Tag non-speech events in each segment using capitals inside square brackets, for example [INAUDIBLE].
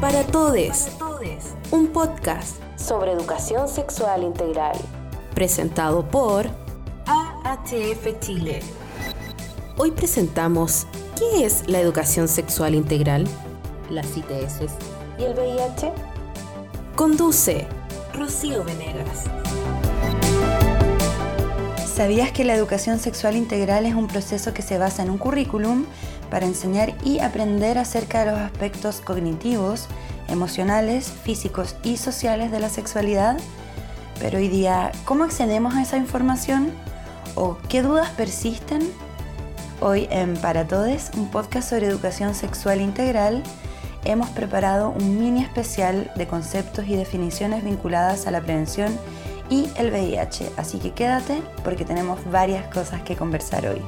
Para Todes, un podcast sobre educación sexual integral, presentado por AHF Chile. Hoy presentamos ¿qué es la educación sexual integral? Las ITS y el VIH. Conduce Rocío Venegas. ¿Sabías que la educación sexual integral es un proceso que se basa en un currículum para enseñar y aprender acerca de los aspectos cognitivos, emocionales, físicos y sociales de la sexualidad? Pero hoy día, ¿cómo accedemos a esa información? ¿O qué dudas persisten? Hoy en Para Todes, un podcast sobre educación sexual integral, hemos preparado un mini especial de conceptos y definiciones vinculadas a la prevención el VIH, así que quédate porque tenemos varias cosas que conversar hoy.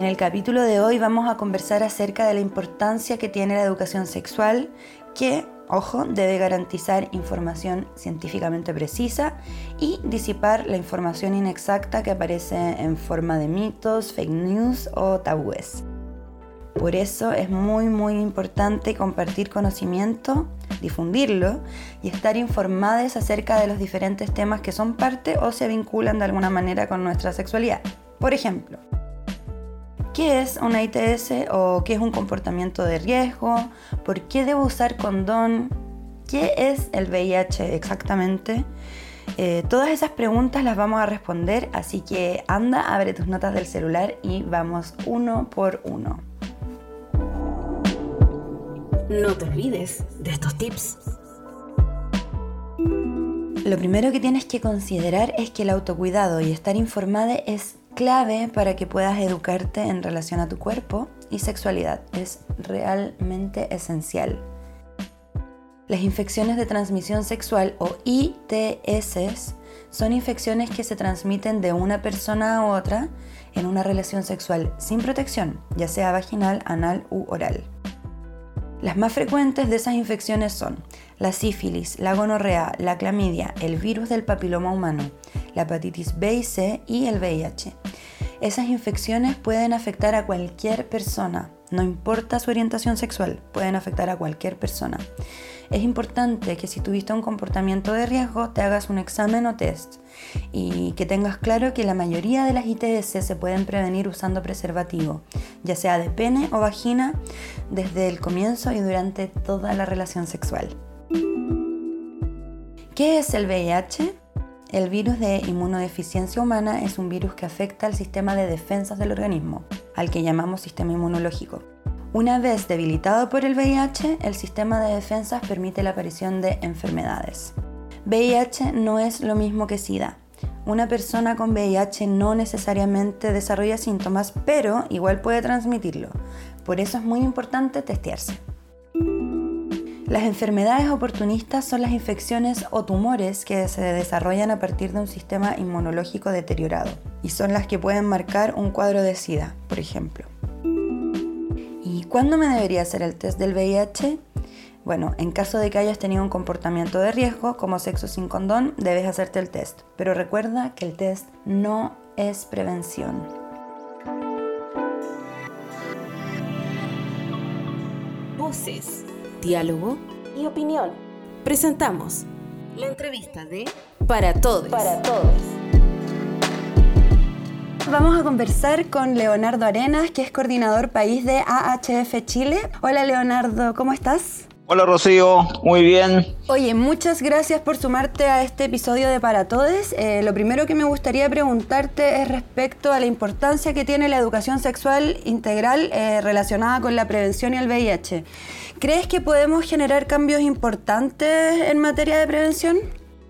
En el capítulo de hoy vamos a conversar acerca de la importancia que tiene la educación sexual, que, ojo, debe garantizar información científicamente precisa y disipar la información inexacta que aparece en forma de mitos, fake news o tabúes. Por eso es muy muy importante compartir conocimiento, difundirlo y estar informados acerca de los diferentes temas que son parte o se vinculan de alguna manera con nuestra sexualidad. Por ejemplo, ¿qué es una ITS o qué es un comportamiento de riesgo? ¿Por qué debo usar condón? ¿Qué es el VIH exactamente? Eh, todas esas preguntas las vamos a responder, así que anda, abre tus notas del celular y vamos uno por uno. No te olvides de estos tips. Lo primero que tienes que considerar es que el autocuidado y estar informada es clave para que puedas educarte en relación a tu cuerpo y sexualidad. Es realmente esencial. Las infecciones de transmisión sexual o ITS son infecciones que se transmiten de una persona a otra en una relación sexual sin protección, ya sea vaginal, anal u oral. Las más frecuentes de esas infecciones son la sífilis, la gonorrea, la clamidia, el virus del papiloma humano, la hepatitis B y C y el VIH. Esas infecciones pueden afectar a cualquier persona, no importa su orientación sexual, pueden afectar a cualquier persona. Es importante que si tuviste un comportamiento de riesgo te hagas un examen o test y que tengas claro que la mayoría de las ITS se pueden prevenir usando preservativo, ya sea de pene o vagina, desde el comienzo y durante toda la relación sexual. ¿Qué es el VIH? El virus de inmunodeficiencia humana es un virus que afecta al sistema de defensas del organismo, al que llamamos sistema inmunológico. Una vez debilitado por el VIH, el sistema de defensas permite la aparición de enfermedades. VIH no es lo mismo que SIDA. Una persona con VIH no necesariamente desarrolla síntomas, pero igual puede transmitirlo. Por eso es muy importante testearse. Las enfermedades oportunistas son las infecciones o tumores que se desarrollan a partir de un sistema inmunológico deteriorado y son las que pueden marcar un cuadro de SIDA, por ejemplo. ¿Y cuándo me debería hacer el test del VIH? Bueno, en caso de que hayas tenido un comportamiento de riesgo, como sexo sin condón, debes hacerte el test. Pero recuerda que el test no es prevención. Voces, diálogo y opinión. Presentamos la entrevista de Para Todos. Para Todos. Vamos a conversar con Leonardo Arenas, que es coordinador país de AHF Chile. Hola Leonardo, ¿cómo estás? Hola Rocío, muy bien. Oye, muchas gracias por sumarte a este episodio de Para Todes. Eh, lo primero que me gustaría preguntarte es respecto a la importancia que tiene la educación sexual integral eh, relacionada con la prevención y el VIH. ¿Crees que podemos generar cambios importantes en materia de prevención?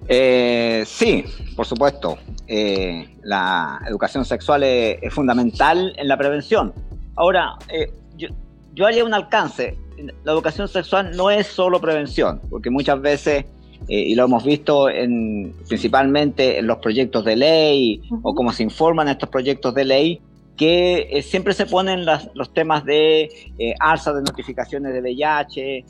Eh, sí, por supuesto. la educación sexual es, fundamental en la prevención. Ahora, yo, yo haría un alcance la educación sexual no es solo prevención, porque muchas veces, eh, y lo hemos visto en, principalmente en los proyectos de ley o cómo se informan estos proyectos de ley, que eh, siempre se ponen los temas de eh, alza de notificaciones de VIH,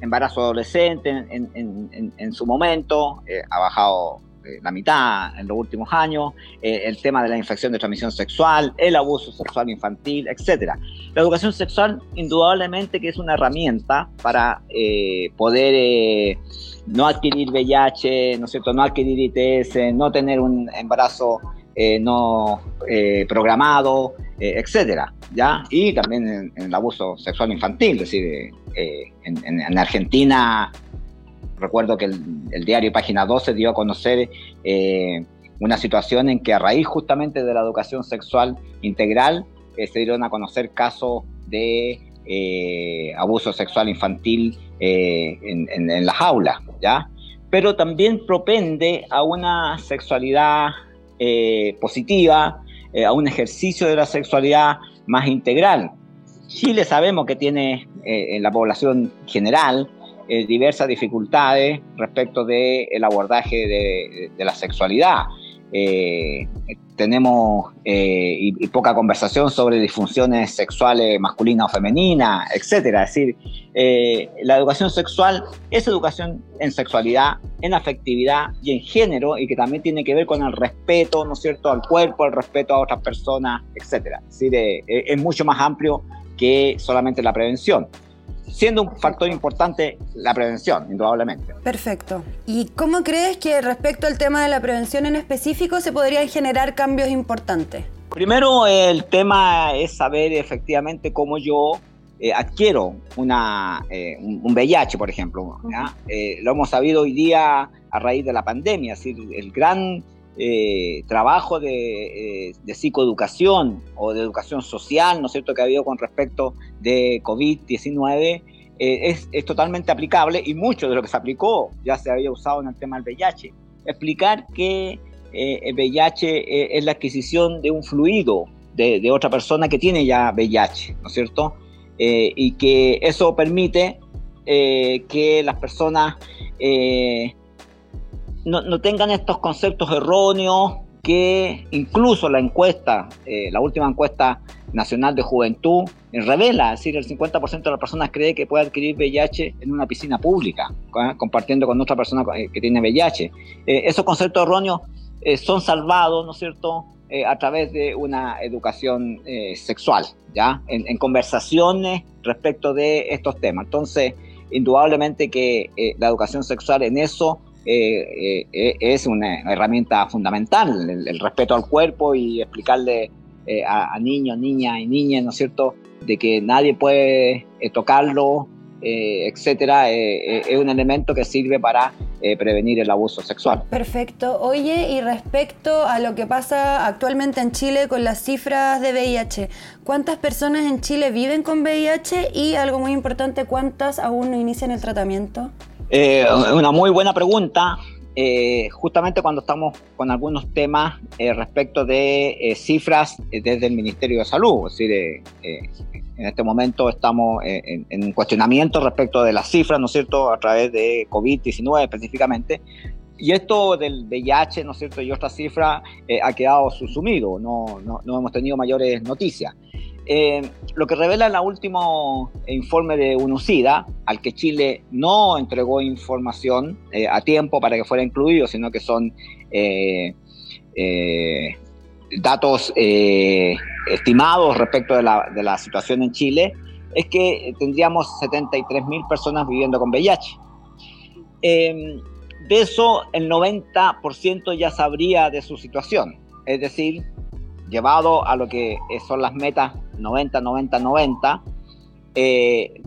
embarazo adolescente en, su momento, ha bajado la mitad en los últimos años, el tema de la infección de transmisión sexual, el abuso sexual infantil, etc. La educación sexual indudablemente que es una herramienta para poder no adquirir VIH, ¿no es cierto? no adquirir ITS, no tener un embarazo no programado, etcétera, ¿ya? Y también en, el abuso sexual infantil, es decir, en, Argentina recuerdo que el, diario Página 12 dio a conocer eh, una situación en que a raíz justamente de la educación sexual integral eh, se dieron a conocer casos de eh, abuso sexual infantil en, las aulas, ¿ya? Pero también propende a una sexualidad positiva, a un ejercicio de la sexualidad más integral. Chile sabemos que tiene en la población general eh, diversas dificultades respecto del abordaje de, la sexualidad. Eh, tenemos eh, y, poca conversación sobre disfunciones sexuales masculinas o femeninas, etcétera. Es decir, la educación sexual es educación en sexualidad, en afectividad y en género, y que también tiene que ver con el respeto, ¿no es cierto?, al cuerpo, el respeto a otras personas, etcétera. Es decir, es mucho más amplio que solamente la prevención siendo un factor importante la prevención, indudablemente. Perfecto. ¿Y cómo crees que respecto al tema de la prevención en específico se podrían generar cambios importantes? Primero, el tema es saber efectivamente cómo yo eh, adquiero una, eh, un, VIH, por ejemplo. Eh, lo hemos sabido hoy día a raíz de la pandemia, es decir, el gran eh, trabajo de, eh, de, psicoeducación o de educación social, ¿no es cierto?, que ha habido con respecto de COVID-19, eh, es, totalmente aplicable y mucho de lo que se aplicó ya se había usado en el tema del VIH. Explicar que el VIH es la adquisición de un fluido de, otra persona que tiene ya VIH, ¿no es cierto? y que eso permite que las personas no, tengan estos conceptos erróneos que incluso la encuesta, eh, la última encuesta nacional de juventud, eh, revela, es decir, el 50% de las personas cree que puede adquirir VIH en una piscina pública, compartiendo con otra persona eh, que tiene VIH. esos conceptos erróneos son salvados, ¿no es cierto?, a través de una educación sexual, ¿ya? En, conversaciones respecto de estos temas. Entonces, indudablemente que la educación sexual en eso eh, eh, es una herramienta fundamental, el, respeto al cuerpo y explicarle eh, a, niños, niñas y niñas, ¿no es cierto?, de que nadie puede tocarlo, etcétera, es un elemento que sirve para prevenir el abuso sexual. Perfecto. Oye, y respecto a lo que pasa actualmente en Chile con las cifras de VIH, ¿cuántas personas en Chile viven con VIH y algo muy importante, cuántas aún no inician el tratamiento? Eh, una muy buena pregunta. Eh, justamente cuando estamos con algunos temas eh, respecto de cifras desde el Ministerio de Salud. Es decir, en este momento estamos en, un cuestionamiento respecto de las cifras, ¿no es cierto?, a través de COVID-19 específicamente. Y esto del VIH, ¿no es cierto?, y otras cifras ha quedado subsumido, no, no, no hemos tenido mayores noticias. Eh, lo que revela el último informe de UNUCIDA, al que Chile no entregó información eh, a tiempo para que fuera incluido, sino que son eh, datos estimados respecto de la, situación en Chile, es que tendríamos 73.000 personas viviendo con VIH. de eso, el 90% ya sabría de su situación, es decir, llevado a lo que son las metas 90, 90, 90,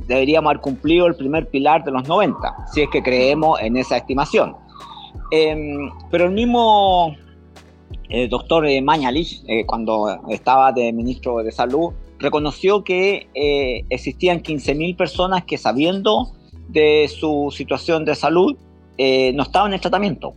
deberíamos haber cumplido el primer pilar de los 90, si es que creemos en esa estimación. Em, pero el mismo eh, doctor Mañalich, eh, cuando estaba de ministro de Salud, reconoció que eh, existían 15.000 personas que sabiendo de su situación de salud no estaban en tratamiento.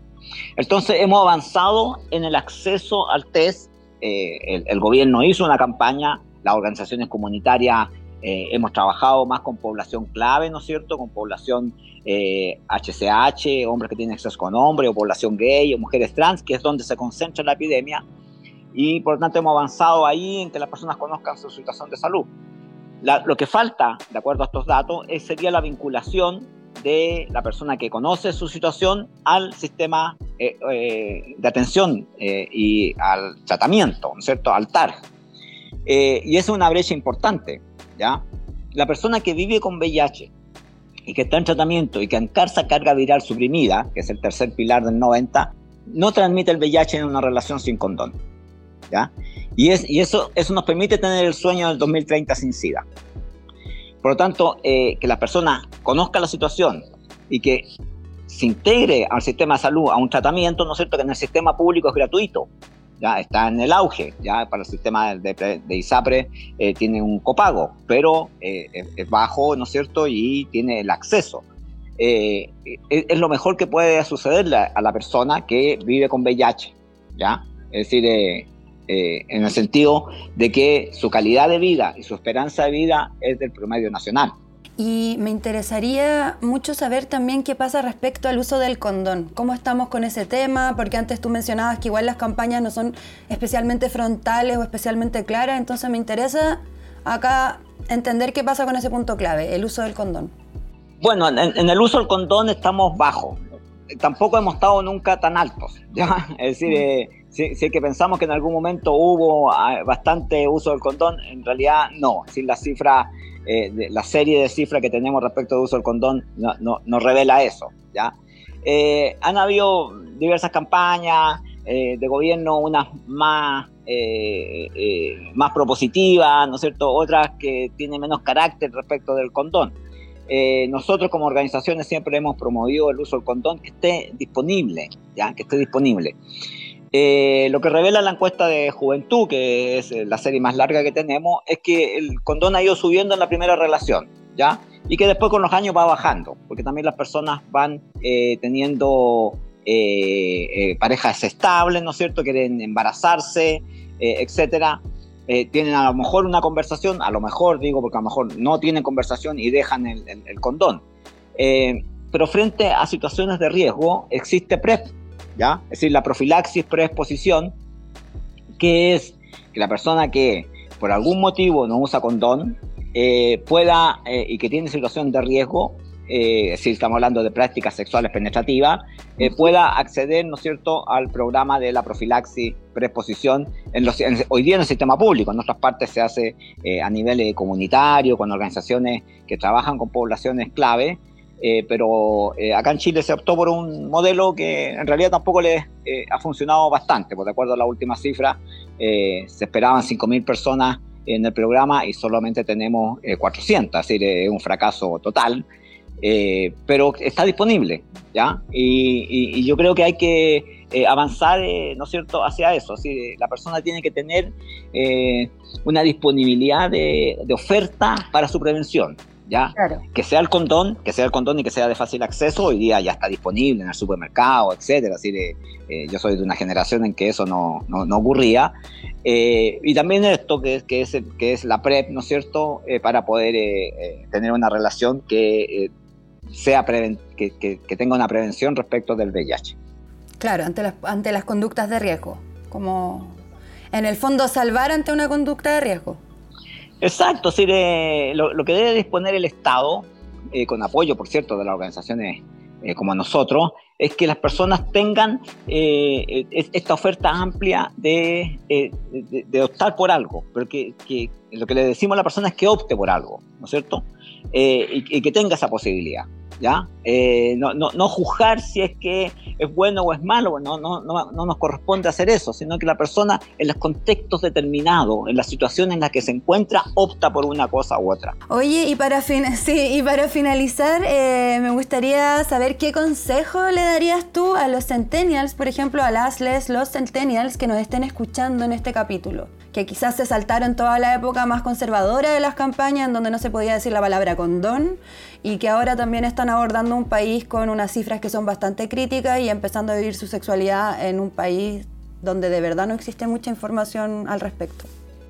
Entonces hemos avanzado en el acceso al test eh, el, gobierno hizo una campaña, las organizaciones comunitarias eh, hemos trabajado más con población clave, ¿no es cierto? Con población HCH, eh, hombres que tienen acceso con hombres, o población gay, o mujeres trans, que es donde se concentra la epidemia. Y por lo tanto hemos avanzado ahí en que las personas conozcan su situación de salud. lo que falta, de acuerdo a estos datos, es, sería la vinculación de la persona que conoce su situación al sistema de atención y al tratamiento, ¿no es cierto?, al TAR. Y esa es una brecha importante, ¿ya? La persona que vive con VIH y que está en tratamiento y que encarza carga viral suprimida, que es el tercer pilar del 90, no transmite el VIH en una relación sin condón. ¿ya? Y, es, y eso, eso nos permite tener el sueño del 2030 sin SIDA. Por lo tanto, eh, que la persona conozca la situación y que se integre al sistema de salud, a un tratamiento, ¿no es cierto?, que en el sistema público es gratuito, ya está en el auge, ya para el sistema de, ISAPRE eh, tiene un copago, pero eh, es, bajo, ¿no es cierto? Y tiene el acceso. Eh, es, lo mejor que puede sucederle a la persona que vive con VIH, ¿ya? Es decir, en el sentido de que su calidad de vida y su esperanza de vida es del promedio nacional. Y me interesaría mucho saber también qué pasa respecto al uso del condón. ¿Cómo estamos con ese tema? Porque antes tú mencionabas que igual las campañas no son especialmente frontales o especialmente claras, entonces me interesa acá entender qué pasa con ese punto clave, el uso del condón. Bueno, en, el uso del condón estamos bajos. Tampoco hemos estado nunca tan altos, [LAUGHS] ¿ya? Es decir, eh, si, si, que pensamos que en algún momento hubo ah, bastante uso del condón, en realidad no. Decir, la cifra eh, la serie de cifras que tenemos respecto al uso del condón no, no, revela eso. ¿ya? Eh, han habido diversas campañas eh, de gobierno, unas más, más propositivas, ¿no es cierto? otras que tienen menos carácter respecto del condón. nosotros como organizaciones siempre hemos promovido el uso del condón que esté disponible, ¿ya? que esté disponible. Eh, lo que revela la encuesta de juventud, que es eh, la serie más larga que tenemos, es que el condón ha ido subiendo en la primera relación, ¿ya? Y que después con los años va bajando, porque también las personas van eh, teniendo parejas estables, ¿no es cierto? Quieren embarazarse, etcétera. tienen a lo mejor una conversación, a lo mejor digo, porque a lo mejor no tienen conversación y dejan el, el condón. pero frente a situaciones de riesgo existe PrEP, ¿ya? Es decir, la profilaxis preexposición, que es que la persona que por algún motivo no usa condón eh, pueda eh, y que tiene situación de riesgo, eh, decir, estamos hablando de prácticas sexuales penetrativas, pueda acceder, ¿no es cierto?, al programa de la profilaxis preexposición en los, hoy día en el sistema público, en otras partes se hace a nivel comunitario, con organizaciones que trabajan con poblaciones clave, eh, pero eh, acá en Chile se optó por un modelo que en realidad tampoco le eh, ha funcionado bastante, porque de acuerdo a la última cifra, se esperaban 5.000 personas en el programa y solamente tenemos 400, es decir, es un fracaso total, pero está disponible, ¿ya? Y, yo creo que hay que avanzar, ¿no es cierto?, hacia eso, la persona tiene que tener una disponibilidad de, de oferta para su prevención. ¿Ya? Que sea el condón, que sea el condón y que sea de fácil acceso, hoy día ya está disponible en el supermercado, etcétera. Así de, eh, yo soy de una generación en que eso no, no, ocurría. Eh, y también esto que, que, es, que es la PrEP, ¿no es cierto?, eh, para poder tener una relación que, sea que, que, tenga una prevención respecto del VIH. Claro, ante las, ante las conductas de riesgo, como en el fondo salvar ante una conducta de riesgo. Exacto, lo, que debe disponer el Estado, eh, con apoyo, por cierto, de las organizaciones eh, como nosotros, es que las personas tengan eh, esta oferta amplia de, de, optar por algo, pero que, lo que le decimos a la persona es que opte por algo, ¿no es cierto? y, que tenga esa posibilidad. Eh, no, juzgar si es que es bueno o es malo, no, no, no, no nos corresponde hacer eso, sino que la persona en los contextos determinados, en la situación en la que se encuentra, opta por una cosa u otra. Oye, y para [LAUGHS] finalizar, eh, me gustaría saber qué consejo le darías tú a los centennials, por ejemplo, a las les, los centennials que nos estén escuchando en este capítulo que quizás se saltaron toda la época más conservadora de las campañas, en donde no se podía decir la palabra condón, y que ahora también están abordando un país con unas cifras que son bastante críticas y empezando a vivir su sexualidad en un país donde de verdad no existe mucha información al respecto.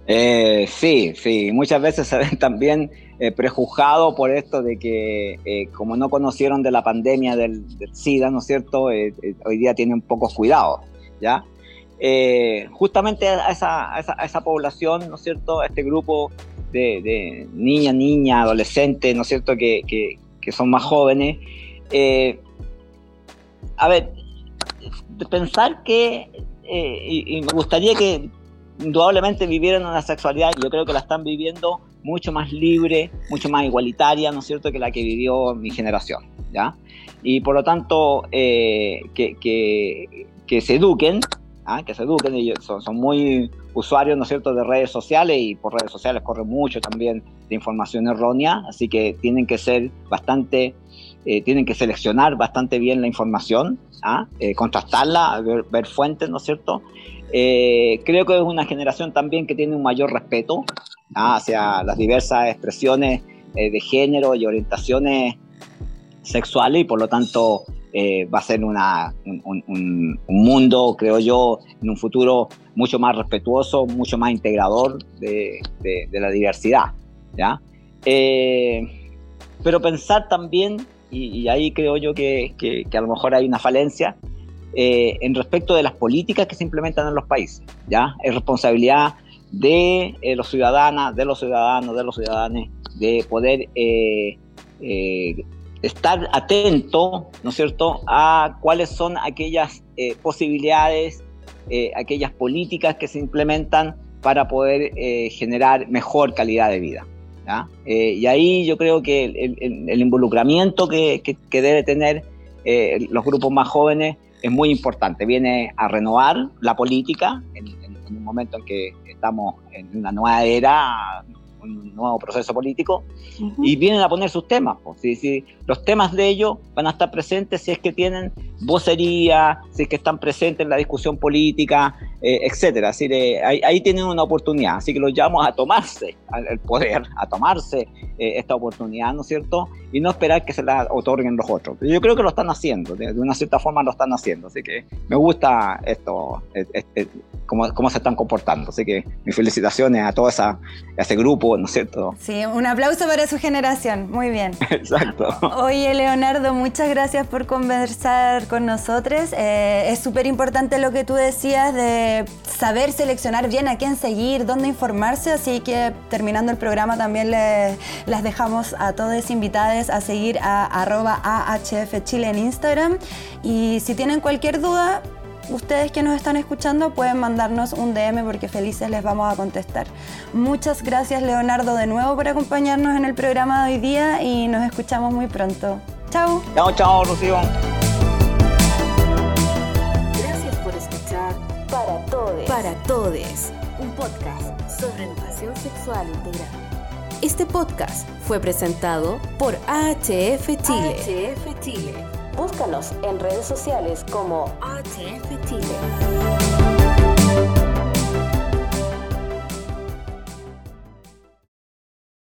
Eh, sí, sí, muchas veces se ven también eh, prejuzgados por esto de que eh, como no conocieron de la pandemia del, SIDA, ¿no es cierto? Eh, hoy día tienen pocos cuidados, ¿ya? Eh, justamente a esa, a, esa, población, ¿no es cierto?, a este grupo de, niñas, niñas, adolescentes, ¿no es cierto?, que, son más jóvenes, Eh, a ver, pensar que, eh, y, me gustaría que indudablemente vivieran una sexualidad, yo creo que la están viviendo mucho más libre, mucho más igualitaria, ¿no es cierto?, que la que vivió mi generación, ¿ya? Y por lo tanto, que, que, se eduquen, ¿ah? que se eduquen, ellos son, son, muy usuarios, ¿no es cierto?, de redes sociales y por redes sociales corre mucho también de información errónea, así que tienen que ser bastante eh, tienen que seleccionar bastante bien la información, ¿ah? eh, contrastarla, ver, fuentes, ¿no es cierto? Eh, creo que es una generación también que tiene un mayor respeto ¿ah? hacia las diversas expresiones de género y orientaciones sexuales y por lo tanto va a ser un, mundo, creo yo, en un futuro mucho más respetuoso, mucho más integrador de, la diversidad. ¿ya? pero pensar también y, ahí creo yo que, a lo mejor hay una falencia eh, en respecto de las políticas que se implementan en los países. ¿ya? Es responsabilidad de eh, los ciudadanas, de los ciudadanos, de los ciudadanos, de poder eh, estar atento, ¿no es cierto?, a cuáles son aquellas posibilidades, aquellas políticas que se implementan para poder generar mejor calidad de vida. Eh, y ahí yo creo que el, involucramiento que, que, debe tener eh, los grupos más jóvenes es muy importante. Viene a renovar la política en, en un momento en que estamos en una nueva era, un nuevo proceso político, y vienen a poner sus temas. Pues. Si, los temas de ellos van a estar presentes si es que tienen vocería, si es que están presentes en la discusión política, eh, etcétera. Así ahí, tienen una oportunidad. Así que los llamamos a tomarse el poder, a tomarse eh, esta oportunidad, ¿no es cierto? Y no esperar que se la otorguen los otros. Yo creo que lo están haciendo, de, una cierta forma lo están haciendo. Así que me gusta esto, cómo, cómo se están comportando. Así que mis felicitaciones a todo esa, ese grupo, ¿no es cierto? Sí, un aplauso para su generación. Muy bien. [LAUGHS] Exacto. Oye, Leonardo, muchas gracias por conversar con nosotros. Eh, es súper importante lo que tú decías de saber seleccionar bien a quién seguir, dónde informarse. Así que terminando el programa también les, las dejamos a todos invitados a seguir a arroba AHF Chile en Instagram. Y si tienen cualquier duda, ustedes que nos están escuchando pueden mandarnos un DM porque felices les vamos a contestar. Muchas gracias Leonardo de nuevo por acompañarnos en el programa de hoy día y nos escuchamos muy pronto. Chao. Chao, chao, Rocío. Gracias por escuchar Para Todes. Para Todes, un podcast sobre educación sexual integral. Este podcast fue presentado por AHF Chile. AHF Chile Búscanos en redes sociales como ATF.